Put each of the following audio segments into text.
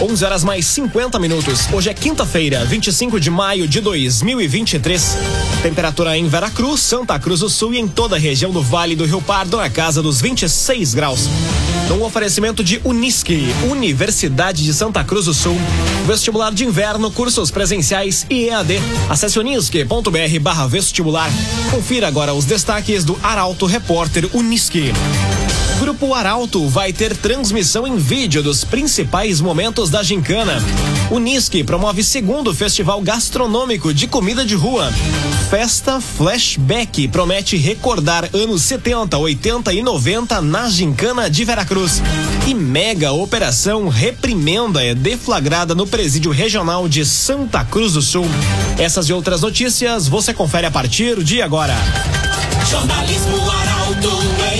11 horas mais 50 minutos. Hoje é quinta-feira, 25 de maio de 2023. Temperatura em Veracruz, Santa Cruz do Sul e em toda a região do Vale do Rio Pardo na casa dos 26 graus. Um oferecimento de Unisque, Universidade de Santa Cruz do Sul. Vestibular de inverno, cursos presenciais e EAD. Acesse unisque.br barra vestibular. Confira agora os destaques do Arauto Repórter Unisque. Grupo Arauto vai ter transmissão em vídeo dos principais momentos da gincana. Unisque promove segundo festival gastronômico de comida de rua. Festa Flashback promete recordar anos 70, 80 e 90 na gincana de Veracruz. E mega operação Reprimenda é deflagrada no presídio regional de Santa Cruz do Sul. Essas e outras notícias você confere a partir de agora. Jornalismo Arauto em ação.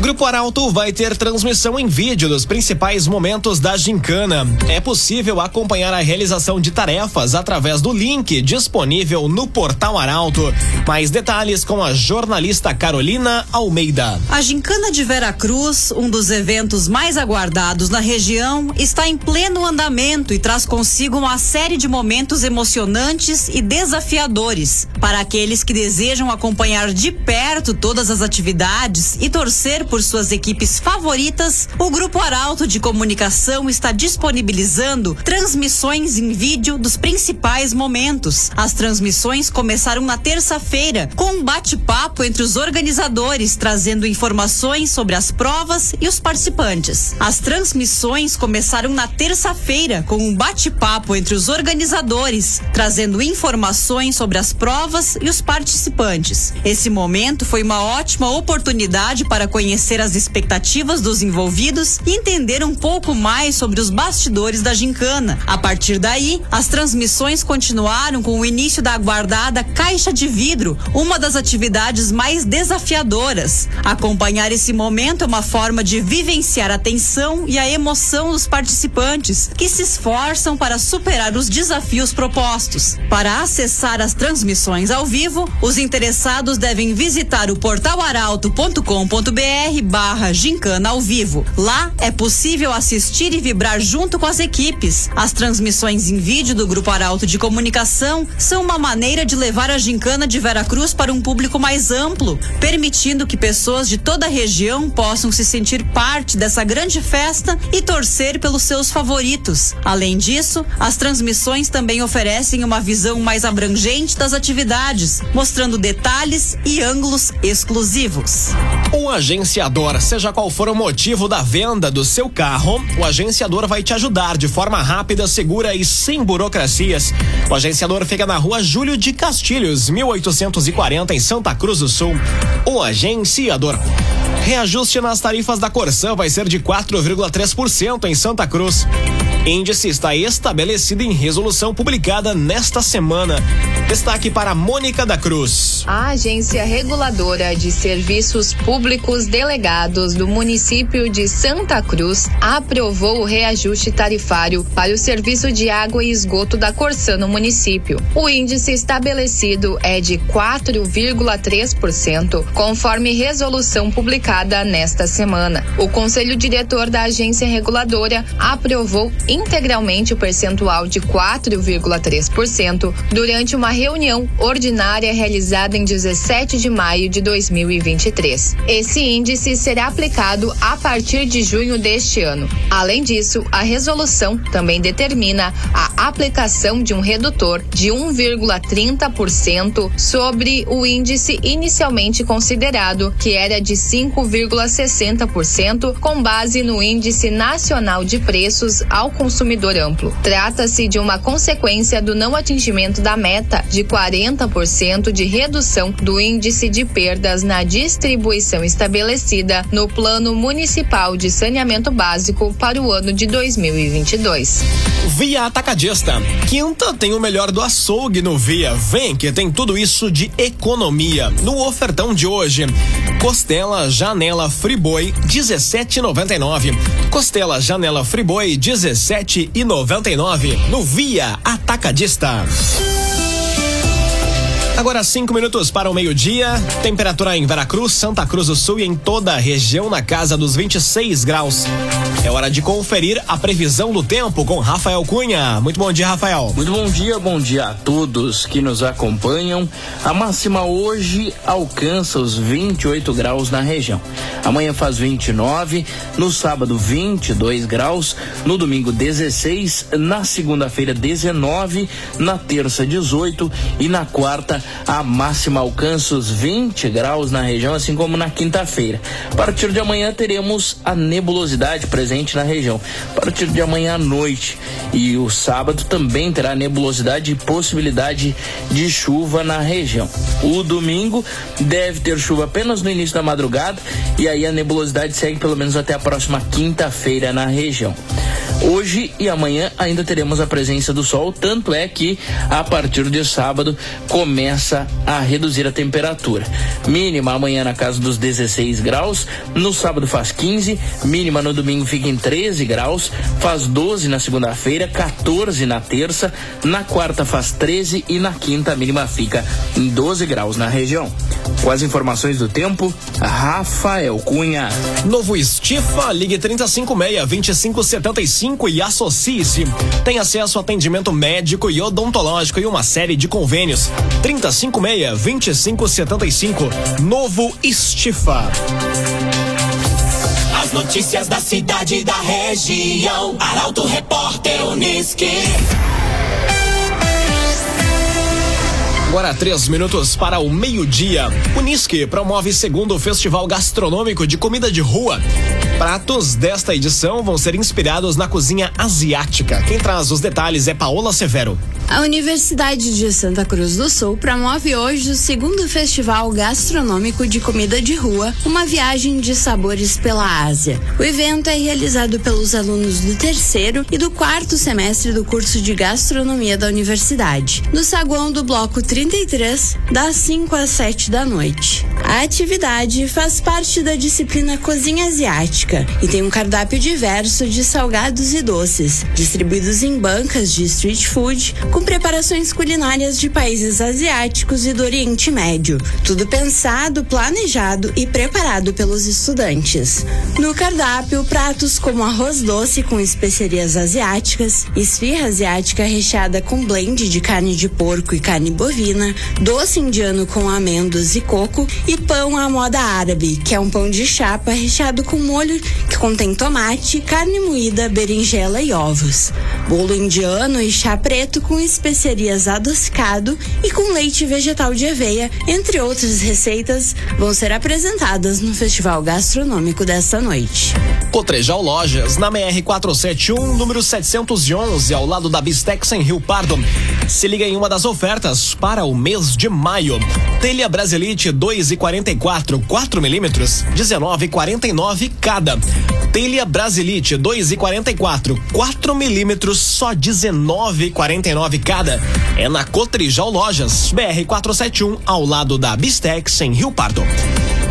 Grupo Arauto vai ter transmissão em vídeo dos principais momentos da gincana. É possível acompanhar a realização de tarefas através do link disponível no portal Arauto. Mais detalhes com a jornalista Carolina Almeida. A gincana de Veracruz, um dos eventos mais aguardados na região, está em pleno andamento e traz consigo uma série de momentos emocionantes e desafiadores para aqueles que desejam acompanhar de perto todas as atividades e torcer por suas equipes favoritas, o Grupo Arauto de Comunicação está disponibilizando transmissões em vídeo dos principais momentos. As transmissões começaram na terça-feira, com um bate-papo entre os organizadores, trazendo informações sobre as provas e os participantes. As transmissões começaram na terça-feira, com um bate-papo entre os organizadores, trazendo informações sobre as provas e os participantes. Esse momento foi uma ótima oportunidade para conhecer conhecer as expectativas dos envolvidos e entender um pouco mais sobre os bastidores da gincana. A partir daí, as transmissões continuaram com o início da aguardada Caixa de Vidro, uma das atividades mais desafiadoras. Acompanhar esse momento é uma forma de vivenciar a tensão e a emoção dos participantes, que se esforçam para superar os desafios propostos. Para acessar as transmissões ao vivo, os interessados devem visitar o portal arauto.com.br barra Gincana ao vivo. Lá é possível assistir e vibrar junto com as equipes. As transmissões em vídeo do Grupo Arauto de Comunicação são uma maneira de levar a Gincana de Veracruz para um público mais amplo, permitindo que pessoas de toda a região possam se sentir parte dessa grande festa e torcer pelos seus favoritos. Além disso, as transmissões também oferecem uma visão mais abrangente das atividades, mostrando detalhes e ângulos exclusivos. O agência agenciador. Seja qual for o motivo da venda do seu carro, o agenciador vai te ajudar de forma rápida, segura e sem burocracias. O agenciador fica na rua Júlio de Castilhos, 1840, em Santa Cruz do Sul. O agenciador. Reajuste nas tarifas da Corsã vai ser de 4,3% em Santa Cruz. Índice está estabelecido em resolução publicada nesta semana. Destaque para Mônica da Cruz. A Agência Reguladora de Serviços Públicos Delegados do município de Santa Cruz aprovou o reajuste tarifário para o serviço de água e esgoto da Corsã no município. O índice estabelecido é de 4,3%, conforme resolução publicada nesta semana. O Conselho Diretor da Agência Reguladora aprovou integralmente o percentual de 4,3% durante uma reunião ordinária realizada em 17 de maio de 2023. Esse índice será aplicado a partir de junho deste ano. Além disso, a resolução também determina a aplicação de um redutor de 1,30% sobre o índice inicialmente considerado, que era de 5,60%, com base no Índice Nacional de Preços ao Consumidor Amplo. Trata-se de uma consequência do não atingimento da meta de 40% de redução do índice de perdas na distribuição estabelecida no Plano Municipal de Saneamento Básico para o ano de 2022. Via Atacadista. Quinta tem o melhor do açougue no Via. Vem que tem tudo isso de economia. No ofertão de hoje, costela janela Friboi 17,99. Costela janela Friboi 17,99 no Via Atacadista. Agora cinco minutos para o meio-dia. Temperatura em Veracruz, Santa Cruz do Sul e em toda a região na casa dos 26 graus. É hora de conferir a previsão do tempo com Rafael Cunha. Muito bom dia, Rafael. Muito bom dia, bom dia a todos que nos acompanham. A máxima hoje alcança os 28 graus na região. Amanhã faz 29, no sábado 22 graus, no domingo 16, na segunda-feira 19, na terça 18 e na quarta a máxima alcança os 20 graus na região, assim como na quinta-feira. A partir de amanhã teremos a nebulosidade presente na região. A partir de amanhã à noite e o sábado também terá nebulosidade e possibilidade de chuva na região. O domingo deve ter chuva apenas no início da madrugada e aí a nebulosidade segue pelo menos até a próxima quinta-feira na região. Hoje e amanhã ainda teremos a presença do sol, tanto é que a partir de sábado começa a reduzir a temperatura. Mínima amanhã na casa dos 16 graus, no sábado faz 15, mínima no domingo fica em 13 graus, faz 12 na segunda-feira, 14 na terça, na quarta faz 13 e na quinta a mínima fica em 12 graus na região. Com as informações do tempo, Rafael Cunha. Novo Estifa, ligue 356-2575 e associe-se. Tem acesso a atendimento médico e odontológico e uma série de convênios. 356-2575. Novo Estifa. As notícias da cidade e da região. Arauto Repórter Uniski. Agora três minutos para o meio-dia. Unisque promove segundo Festival Gastronômico de Comida de Rua. Pratos desta edição vão ser inspirados na cozinha asiática. Quem traz os detalhes é Paola Severo. A Universidade de Santa Cruz do Sul promove hoje o segundo Festival Gastronômico de Comida de Rua, uma viagem de sabores pela Ásia. O evento é realizado pelos alunos do terceiro e do quarto semestre do curso de Gastronomia da Universidade, no saguão do Bloco 33, das 5 às 7 da noite. A atividade faz parte da disciplina Cozinha Asiática e tem um cardápio diverso de salgados e doces, distribuídos em bancas de street food, com preparações culinárias de países asiáticos e do Oriente Médio. Tudo pensado, planejado e preparado pelos estudantes. No cardápio, pratos como arroz doce com especiarias asiáticas, esfirra asiática recheada com blend de carne de porco e carne bovina, doce indiano com amêndoas e coco e pão à moda árabe, que é um pão de chapa recheado com molho que contém tomate, carne moída, berinjela e ovos. Bolo indiano e chá preto com especiarias adocicado e com leite vegetal de aveia, entre outras receitas, vão ser apresentadas no Festival Gastronômico desta noite. Cotrijal Lojas, na MR 471, número 711, ao lado da Bistex em Rio Pardo. Se liga em uma das ofertas para o mês de maio. Telha Brasilite 2,44, 4 milímetros, 19,49 cada. Telha Brasilite 2,44, 4 milímetros, só 19,49 cada. É na Cotrijal Lojas, BR 471, ao lado da Bistex em Rio Pardo.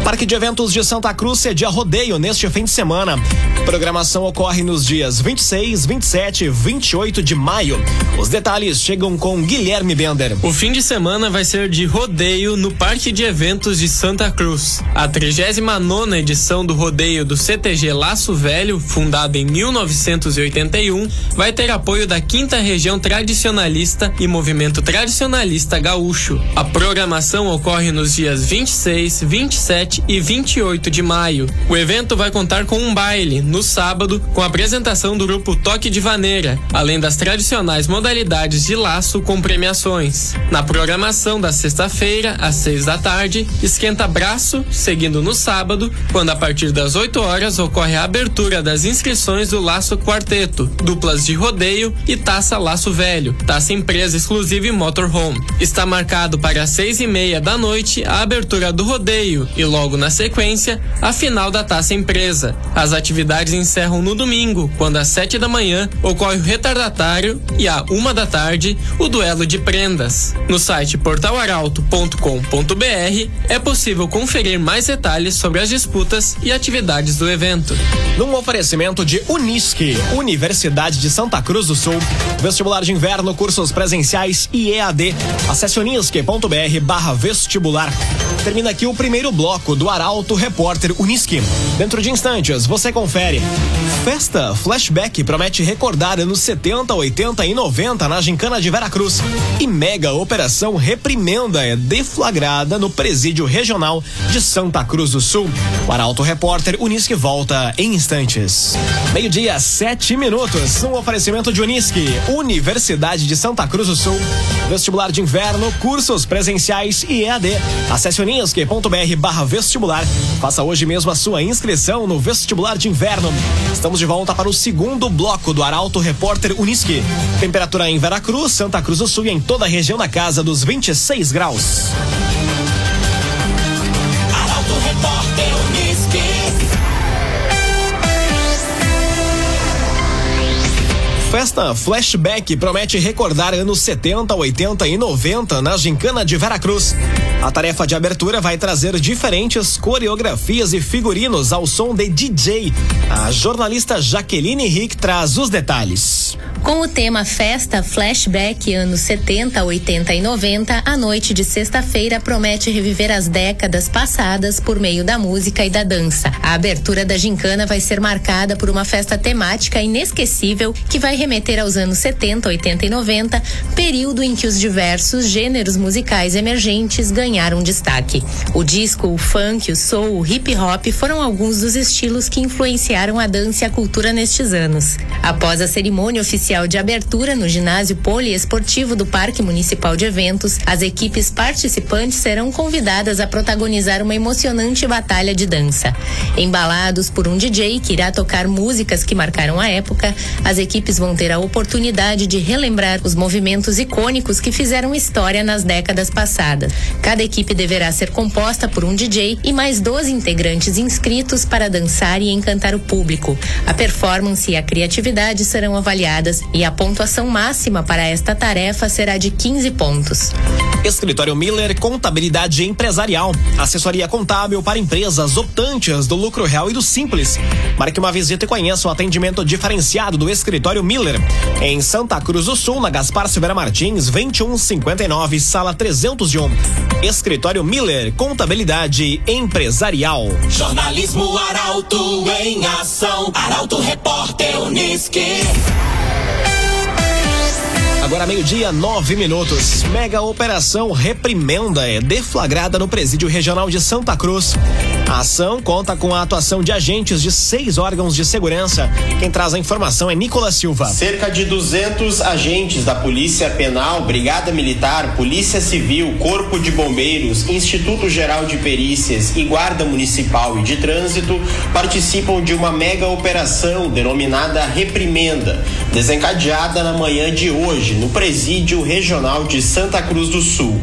Parque de Eventos de Santa Cruz cedia rodeio neste fim de semana. Programação ocorre nos dias 26, 27 e 28 de maio. Os detalhes chegam com Guilherme Bender. O fim de semana vai ser de rodeio no Parque de Eventos de Santa Cruz. A 39 edição do rodeio do CTG Laço Velho, fundado em 1981, vai ter apoio da 5 Região Tradicionalista e Movimento Tradicionalista Gaúcho. A programação ocorre nos dias 26, 27 27 e 28 de maio. O evento vai contar com um baile, no sábado, com a apresentação do grupo Toque de Vaneira, além das tradicionais modalidades de laço com premiações. Na programação da sexta-feira, às 6 da tarde, esquenta braço, seguindo no sábado, quando a partir das 8 horas ocorre a abertura das inscrições do Laço Quarteto, duplas de rodeio e taça Laço Velho, taça empresa exclusiva e motorhome. Está marcado para seis e meia da noite a abertura do rodeio e logo na sequência a final da taça empresa. As atividades encerram no domingo, quando às sete da manhã ocorre o retardatário e à uma da tarde o duelo de prendas. No site portalaralto.com.br é possível conferir mais detalhes sobre as disputas e atividades do evento. Num oferecimento de Unisque, Universidade de Santa Cruz do Sul, vestibular de inverno, cursos presenciais e EAD. Acesse unisque.br barra vestibular. Termina aqui o primeiro bloco do Arauto Repórter Unisque. Dentro de instantes, você confere. Festa Flashback promete recordar anos 70, 80 e 90 na Gincana de Veracruz. E mega operação Reprimenda é deflagrada no Presídio Regional de Santa Cruz do Sul. O Arauto Repórter Unisque volta em instantes. Meio-dia, sete minutos. Um oferecimento de Unisque, Universidade de Santa Cruz do Sul. Vestibular de inverno, cursos presenciais e EAD. Acesse unisque.br barra vestibular. Faça hoje mesmo a sua inscrição no vestibular de inverno. Estamos de volta para o segundo bloco do Arauto Repórter Unisque. Temperatura em Veracruz, Santa Cruz do Sul e em toda a região na casa dos 26 graus. Flashback promete recordar anos 70, 80 e 90 na Gincana de Veracruz. A tarefa de abertura vai trazer diferentes coreografias e figurinos ao som de DJ. A jornalista Jaqueline Rick traz os detalhes. Com o tema Festa Flashback anos 70, 80 e 90, a noite de sexta-feira promete reviver as décadas passadas por meio da música e da dança. A abertura da gincana vai ser marcada por uma festa temática inesquecível que vai remeter aos anos 70, 80 e 90, período em que os diversos gêneros musicais emergentes ganharam destaque. O disco, o funk, o soul, o hip hop foram alguns dos estilos que influenciaram a dança e a cultura nestes anos. Após a cerimônia oficial de abertura no ginásio poliesportivo do Parque Municipal de Eventos, as equipes participantes serão convidadas a protagonizar uma emocionante batalha de dança. Embalados por um DJ que irá tocar músicas que marcaram a época, as equipes vão ter a oportunidade de relembrar os movimentos icônicos que fizeram história nas décadas passadas. Cada equipe deverá ser composta por um DJ e mais 12 integrantes inscritos para dançar e encantar o público. A performance e a criatividade serão avaliadas e a pontuação máxima para esta tarefa será de 15 pontos. Escritório Miller Contabilidade Empresarial. Assessoria contábil para empresas optantes do lucro real e do simples. Marque uma visita e conheça o atendimento diferenciado do Escritório Miller. Em Santa Cruz do Sul, na Gaspar Silveira Martins, 2159, sala 301. Escritório Miller Contabilidade Empresarial. Jornalismo Arauto em ação. Arauto Repórter Unisque. Agora meio-dia, nove minutos. Mega operação Reprimenda é deflagrada no Presídio Regional de Santa Cruz. A ação conta com a atuação de agentes de seis órgãos de segurança. Quem traz a informação é Nicolas Silva. Cerca de 200 agentes da Polícia Penal, Brigada Militar, Polícia Civil, Corpo de Bombeiros, Instituto Geral de Perícias e Guarda Municipal e de Trânsito participam de uma mega operação denominada Reprimenda, desencadeada na manhã de hoje no Presídio Regional de Santa Cruz do Sul.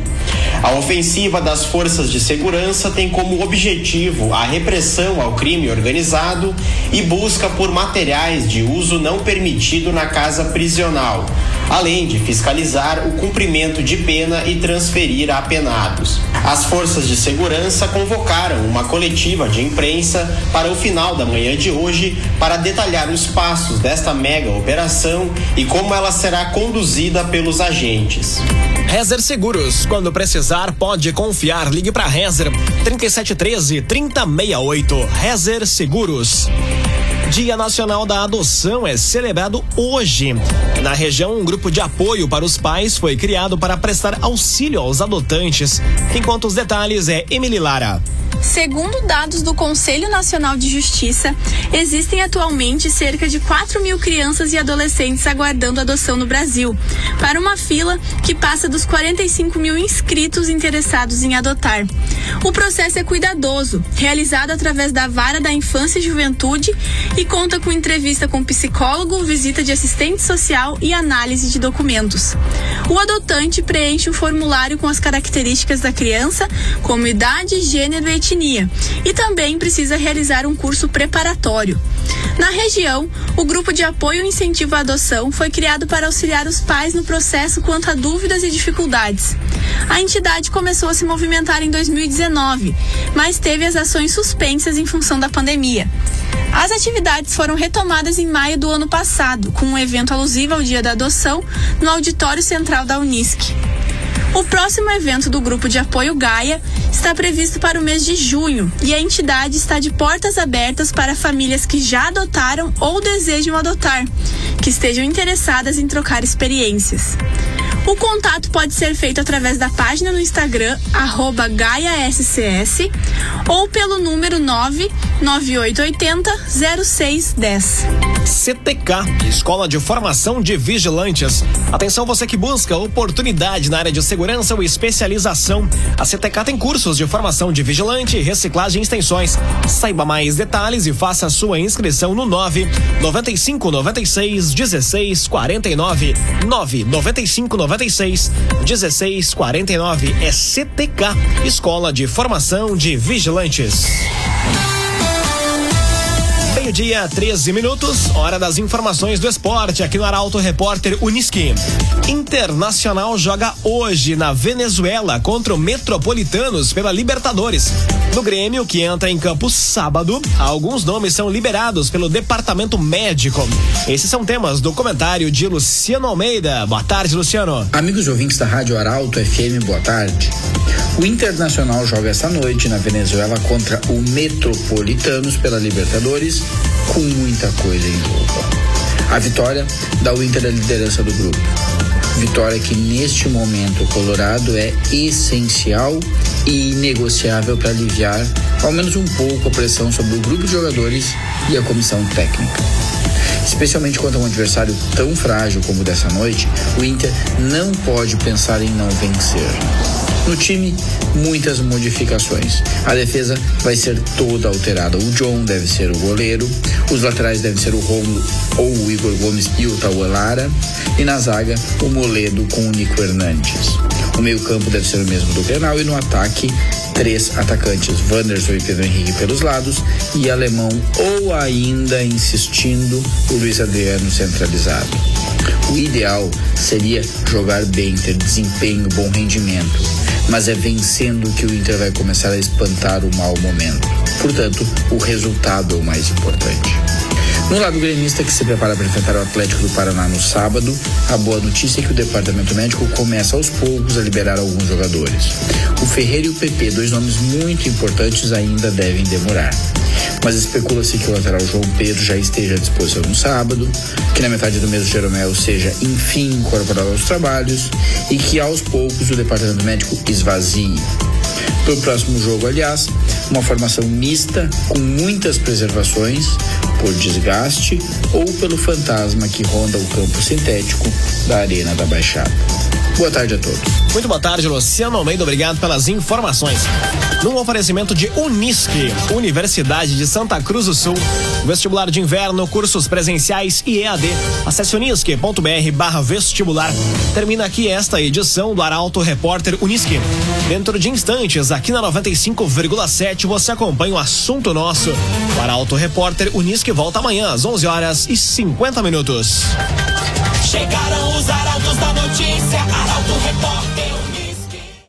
A ofensiva das forças de segurança tem como objetivo a repressão ao crime organizado e busca por materiais de uso não permitido na casa prisional, além de fiscalizar o cumprimento de pena e transferir apenados. As forças de segurança convocaram uma coletiva de imprensa para o final da manhã de hoje para detalhar os passos desta mega operação e como ela será conduzida pelos agentes. Rezer Seguros, quando precisar, pode confiar. Ligue para Rezer 3713 3068. Rezer Seguros. Dia Nacional da Adoção é celebrado hoje. Na região, um grupo de apoio para os pais foi criado para prestar auxílio aos adotantes. Enquanto os detalhes é Emily Lara. Segundo dados do Conselho Nacional de Justiça, existem atualmente cerca de 4 mil crianças e adolescentes aguardando adoção no Brasil, para uma fila que passa dos 45 mil inscritos interessados em adotar. O processo é cuidadoso, realizado através da Vara da Infância e Juventude e conta com entrevista com psicólogo, visita de assistente social e análise de documentos. O adotante preenche o formulário com as características da criança, como idade, gênero e etnia, e também precisa realizar um curso preparatório. Na região, o grupo de apoio e incentivo à adoção foi criado para auxiliar os pais no processo quanto a dúvidas e dificuldades. A entidade começou a se movimentar em 2019, mas teve as ações suspensas em função da pandemia. As atividades foram retomadas em maio do ano passado, com um evento alusivo ao Dia da Adoção no Auditório Central da Unisc. O próximo evento do grupo de apoio Gaia está previsto para o mês de junho e a entidade está de portas abertas para famílias que já adotaram ou desejam adotar, que estejam interessadas em trocar experiências. O contato pode ser feito através da página no Instagram, GaiaSCS, ou pelo número 99880 0610. CTK, Escola de Formação de Vigilantes. Atenção você que busca oportunidade na área de segurança ou especialização. A CTK tem cursos de formação de vigilante, reciclagem e extensões. Saiba mais detalhes e faça sua inscrição no 9 95 96 16 49 9 95 96 16 49 é CTK, Escola de Formação de Vigilantes. Meio-dia, 13 minutos, hora das informações do esporte aqui no Arauto Repórter Uniski. Internacional joga hoje na Venezuela contra o Metropolitanos pela Libertadores. No Grêmio, que entra em campo sábado, alguns nomes são liberados pelo departamento médico. Esses são temas do comentário de Luciano Almeida. Boa tarde, Luciano. Amigos ouvintes da Rádio Arauto FM, boa tarde. O Internacional joga esta noite na Venezuela contra o Metropolitanos pela Libertadores, com muita coisa em jogo. A vitória dá o Inter a liderança do grupo. Vitória que neste momento o Colorado é essencial e inegociável para aliviar ao menos um pouco a pressão sobre o grupo de jogadores e a comissão técnica. Especialmente contra um adversário tão frágil como o dessa noite, o Inter não pode pensar em não vencer. No time, muitas modificações. A defesa vai ser toda alterada. O John deve ser o goleiro, os laterais devem ser o Romulo ou o Igor Gomes e o Tauelara, e na zaga, o Moledo com o Nico Hernandes. O meio-campo deve ser o mesmo do Grenal e no ataque, três atacantes, Wanderson e Pedro Henrique pelos lados e alemão ou ainda insistindo o Luiz Adriano centralizado. O ideal seria jogar bem, ter desempenho, bom rendimento, mas é vencendo que o Inter vai começar a espantar o mau momento. Portanto, o resultado é o mais importante. No lado gremista que se prepara para enfrentar o Atlético do Paraná no sábado, a boa notícia é que o departamento médico começa aos poucos a liberar alguns jogadores. O Ferreira e o PP, dois nomes muito importantes, ainda devem demorar. Mas especula-se que o lateral João Pedro já esteja à disposição no sábado, que na metade do mês o Jeromel seja enfim incorporado aos trabalhos e que aos poucos o departamento médico esvazie. Para o próximo jogo, aliás, uma formação mista com muitas preservações por desgaste ou pelo fantasma que ronda o campo sintético da Arena da Baixada. Boa tarde a todos. Muito boa tarde, Luciano Almeida. Obrigado pelas informações. Num oferecimento de Unisque, Universidade de Santa Cruz do Sul. Vestibular de inverno, cursos presenciais e EAD. Acesse unisque.br barra vestibular. Termina aqui esta edição do Arauto Repórter Unisque. Dentro de instantes, aqui na 95,7, você acompanha o assunto nosso. O Arauto Repórter Unisque volta amanhã às 11 horas e 50 minutos. Chegaram os arautos da notícia, Arauto Repórter